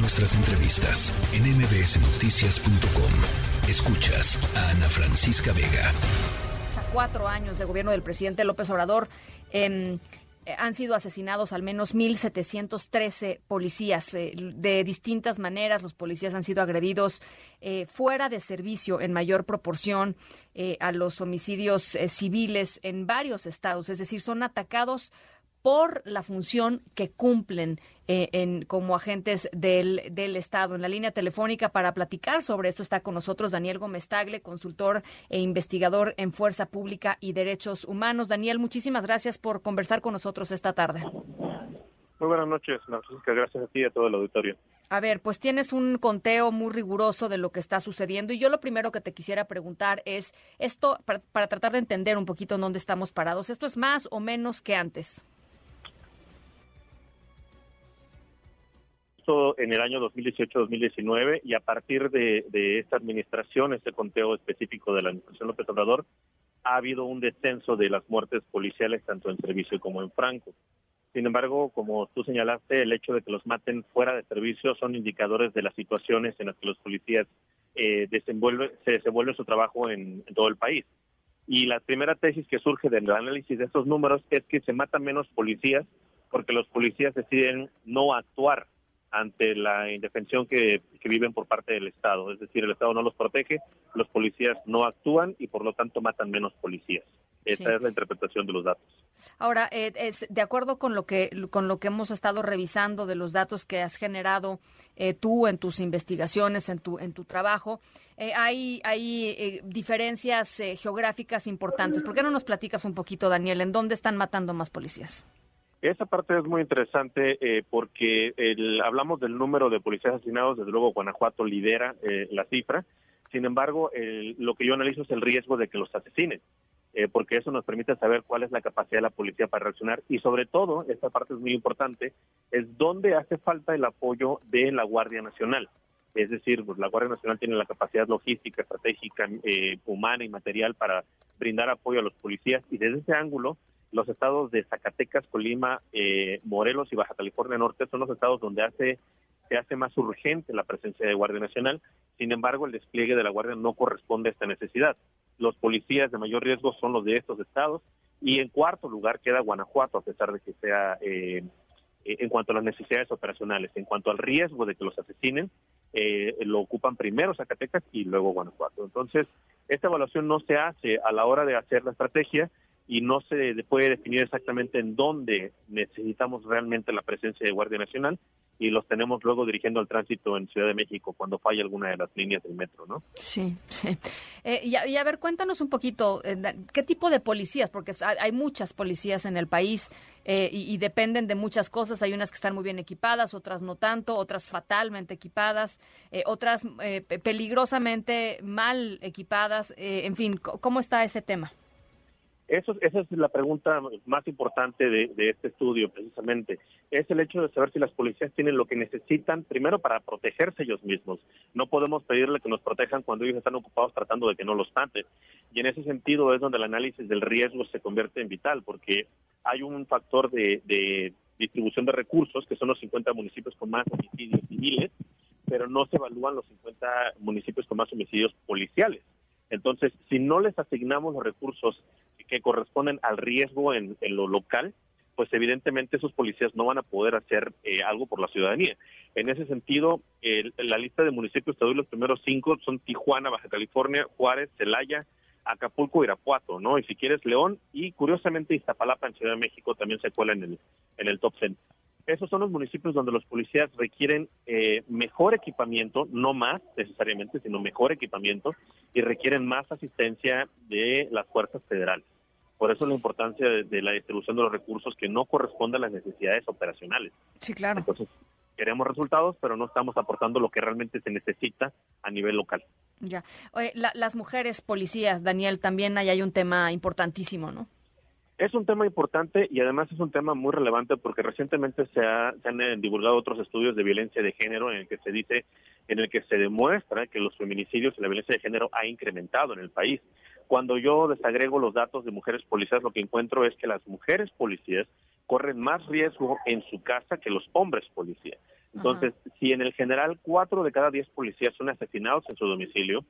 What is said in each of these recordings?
Nuestras entrevistas en mbsnoticias.com. Escuchas a Ana Francisca Vega. A cuatro años de gobierno del presidente López Obrador. Eh, han sido asesinados al menos 1.713 policías. Eh, de distintas maneras, los policías han sido agredidos eh, fuera de servicio en mayor proporción a los homicidios civiles en varios estados. Es decir, son atacados por la función que cumplen eh, en, como agentes del, del, Estado. En la línea telefónica para platicar sobre esto está con nosotros Daniel Gómez Tagle, consultor e investigador en Fuerza Pública y Derechos Humanos. Daniel, muchísimas gracias por conversar con nosotros esta tarde. Muy buenas noches, Francisca. Gracias a ti y a todo el auditorio. A ver, pues tienes un conteo muy riguroso de lo que está sucediendo y yo lo primero que te quisiera preguntar es esto, para, para tratar de entender un poquito en dónde estamos parados, ¿esto es más o menos que antes? En el año 2018-2019 y a partir de, esta administración, este conteo específico de la administración López Obrador, ha habido un descenso de las muertes policiales tanto en servicio como en franco. Sin embargo, como tú señalaste, el hecho de que los maten fuera de servicio son indicadores de las situaciones en las que los policías eh, se desenvuelven su trabajo en, en todo el país. Y la primera tesis que surge del análisis de estos números es que se matan menos policías porque los policías deciden no actuar ante la indefensión que, viven por parte del Estado. Es decir, el Estado no los protege, los policías no actúan y por lo tanto matan menos policías. Esa es la interpretación de los datos. Ahora, eh, es de acuerdo con lo que con lo que hemos estado revisando de los datos que has generado eh, tú en tus investigaciones, en tu en tu trabajo, eh, hay hay diferencias geográficas importantes. ¿Por qué no nos platicas un poquito, Daniel, en dónde están matando más policías? Esa parte es muy interesante eh, porque el, hablamos del número de policías asesinados, desde luego Guanajuato lidera eh, la cifra, sin embargo, lo que yo analizo es el riesgo de que los asesinen, eh, porque eso nos permite saber cuál es la capacidad de la policía para reaccionar. Y sobre todo, esta parte es muy importante, es dónde hace falta el apoyo de la Guardia Nacional. Es decir, pues, la Guardia Nacional tiene la capacidad logística, estratégica, humana y material para brindar apoyo a los policías. Y desde ese ángulo los estados de Zacatecas, Colima, eh, Morelos y Baja California Norte son los estados donde hace se hace más urgente la presencia de Guardia Nacional. Sin embargo, el despliegue de la Guardia no corresponde a esta necesidad. Los policías de mayor riesgo son los de estos estados y en cuarto lugar queda Guanajuato, a pesar de que sea eh, en cuanto a las necesidades operacionales. En cuanto al riesgo de que los asesinen, eh, lo ocupan primero Zacatecas y luego Guanajuato. Entonces, esta evaluación no se hace a la hora de hacer la estrategia, y no se puede definir exactamente en dónde necesitamos realmente la presencia de Guardia Nacional y los tenemos luego dirigiendo el tránsito en Ciudad de México cuando falla alguna de las líneas del metro, ¿no? Sí, sí. Eh, y, a, ver, cuéntanos un poquito, eh, ¿qué tipo de policías? Porque hay muchas policías en el país eh, y, dependen de muchas cosas. Hay unas que están muy bien equipadas, otras no tanto, otras fatalmente equipadas, otras peligrosamente mal equipadas. en fin, ¿cómo está ese tema? Eso, esa es la pregunta más importante de, este estudio, precisamente. Es el hecho de saber si las policías tienen lo que necesitan, primero para protegerse ellos mismos. No podemos pedirle que nos protejan cuando ellos están ocupados tratando de que no los maten. Y en ese sentido es donde el análisis del riesgo se convierte en vital, porque hay un factor de, de distribución de recursos, que son los 50 municipios con más homicidios civiles, pero no se evalúan los 50 municipios con más homicidios policiales. Entonces, si no les asignamos los recursos que corresponden al riesgo en, lo local, pues evidentemente esos policías no van a poder hacer eh, algo por la ciudadanía. En ese sentido, la lista de municipios, te doy los primeros cinco, son Tijuana, Baja California, Juárez, Celaya, Acapulco, Irapuato, ¿no? Y si quieres, León, y curiosamente Iztapalapa en Ciudad de México también se cuela en el, en el top 10. Esos son los municipios donde los policías requieren eh, mejor equipamiento, no más necesariamente, sino mejor equipamiento, y requieren más asistencia de las fuerzas federales. Por eso la importancia de, la distribución de los recursos que no corresponde a las necesidades operacionales. Sí, claro. Entonces, queremos resultados, pero no estamos aportando lo que realmente se necesita a nivel local. Ya. Oye, las mujeres policías, Daniel, también ahí hay un tema importantísimo, ¿no? Es un tema importante y además es un tema muy relevante porque recientemente se, se, han eh, divulgado otros estudios de violencia de género en el que se dice, en el que se demuestra que los feminicidios y la violencia de género ha incrementado en el país. Cuando yo desagrego los datos de mujeres policías, lo que encuentro es que las mujeres policías corren más riesgo en su casa que los hombres policías. Entonces, si en el general cuatro de cada diez policías son asesinados en su domicilio,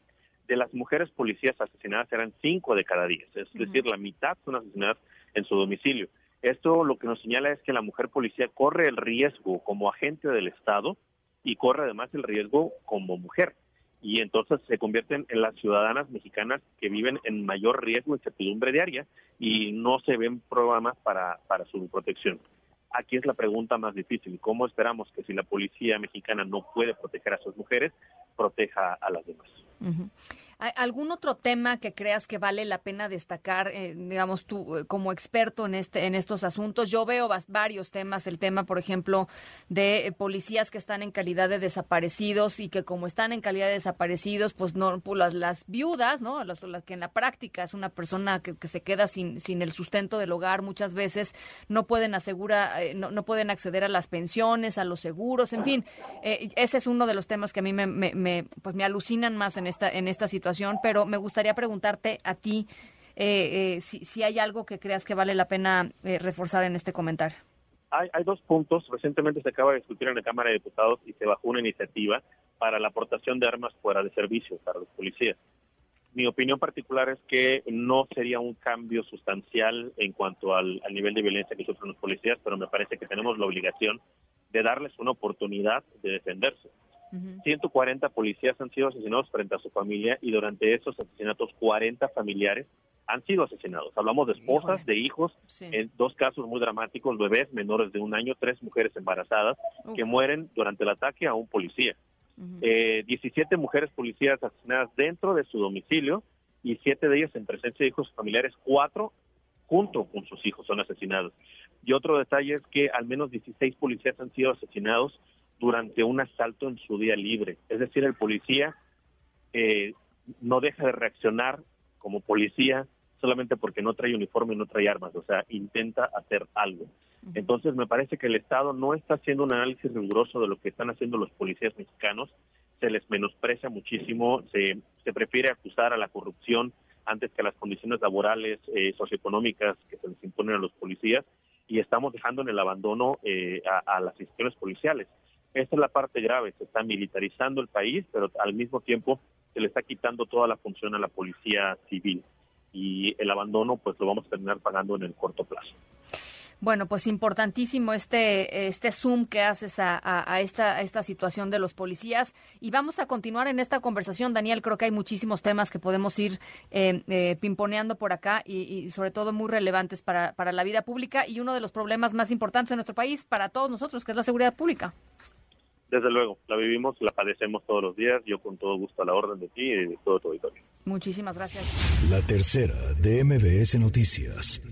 de las mujeres policías asesinadas eran cinco de cada diez, es decir, la mitad son asesinadas en su domicilio. Esto lo que nos señala es que la mujer policía corre el riesgo como agente del Estado y corre además el riesgo como mujer. Y entonces se convierten en las ciudadanas mexicanas que viven en mayor riesgo de incertidumbre diaria y no se ven programas para, para su protección. Aquí es la pregunta más difícil. ¿Cómo esperamos que si la policía mexicana no puede proteger a sus mujeres, proteja a las demás? ¿Algún otro tema que creas que vale la pena destacar, eh, digamos tú eh, como experto en este en estos asuntos? Yo veo varios temas, el tema, por ejemplo, de eh, policías que están en calidad de desaparecidos y que como están en calidad de desaparecidos, pues no pues las, viudas, ¿no? Las, que en la práctica es una persona que, se queda sin sin el sustento del hogar, muchas veces no pueden asegurar, no, no, pueden acceder a las pensiones, a los seguros, en fin, ese es uno de los temas que a mí me, me, pues me alucinan más en esta en esta situación pero me gustaría preguntarte a ti eh, eh, si, hay algo que creas que vale la pena eh, reforzar en este comentario. Hay, hay, dos puntos. Recientemente se acaba de discutir en la Cámara de Diputados y se bajó una iniciativa para la aportación de armas fuera de servicio para los policías. Mi opinión particular es que no sería un cambio sustancial en cuanto al, al nivel de violencia que sufren los policías, pero me parece que tenemos la obligación de darles una oportunidad de defenderse. 140 policías han sido asesinados frente a su familia y durante esos asesinatos 40 familiares han sido asesinados. Hablamos de esposas, de hijos, en dos casos muy dramáticos, bebés menores de un año, tres mujeres embarazadas que mueren durante el ataque a un policía. 17 eh, mujeres policías asesinadas dentro de su domicilio y siete de ellas en presencia de hijos familiares, cuatro junto con sus hijos son asesinados. Y otro detalle es que al menos 16 policías han sido asesinados durante un asalto en su día libre. Es decir, el policía eh, no deja de reaccionar como policía solamente porque no trae uniforme y no trae armas, o sea, intenta hacer algo. Entonces, me parece que el Estado no está haciendo un análisis riguroso de lo que están haciendo los policías mexicanos, se les menosprecia muchísimo, se, se prefiere acusar a la corrupción antes que a las condiciones laborales, eh, socioeconómicas que se les imponen a los policías, y estamos dejando en el abandono eh, a, a las instituciones policiales. Esa es la parte grave, se está militarizando el país, pero al mismo tiempo se le está quitando toda la función a la policía civil y el abandono pues lo vamos a terminar pagando en el corto plazo. Bueno, pues importantísimo este, este zoom que haces a, a, esta, esta situación de los policías. Y vamos a continuar en esta conversación, Daniel. Creo que hay muchísimos temas que podemos ir eh, eh, pimponeando por acá y, y, sobre todo muy relevantes para, para la vida pública y uno de los problemas más importantes de nuestro país para todos nosotros, que es la seguridad pública. Desde luego, la vivimos, la padecemos todos los días. Yo con todo gusto a la orden de ti y de todo tu auditorio. Muchísimas gracias. La tercera de MBS Noticias.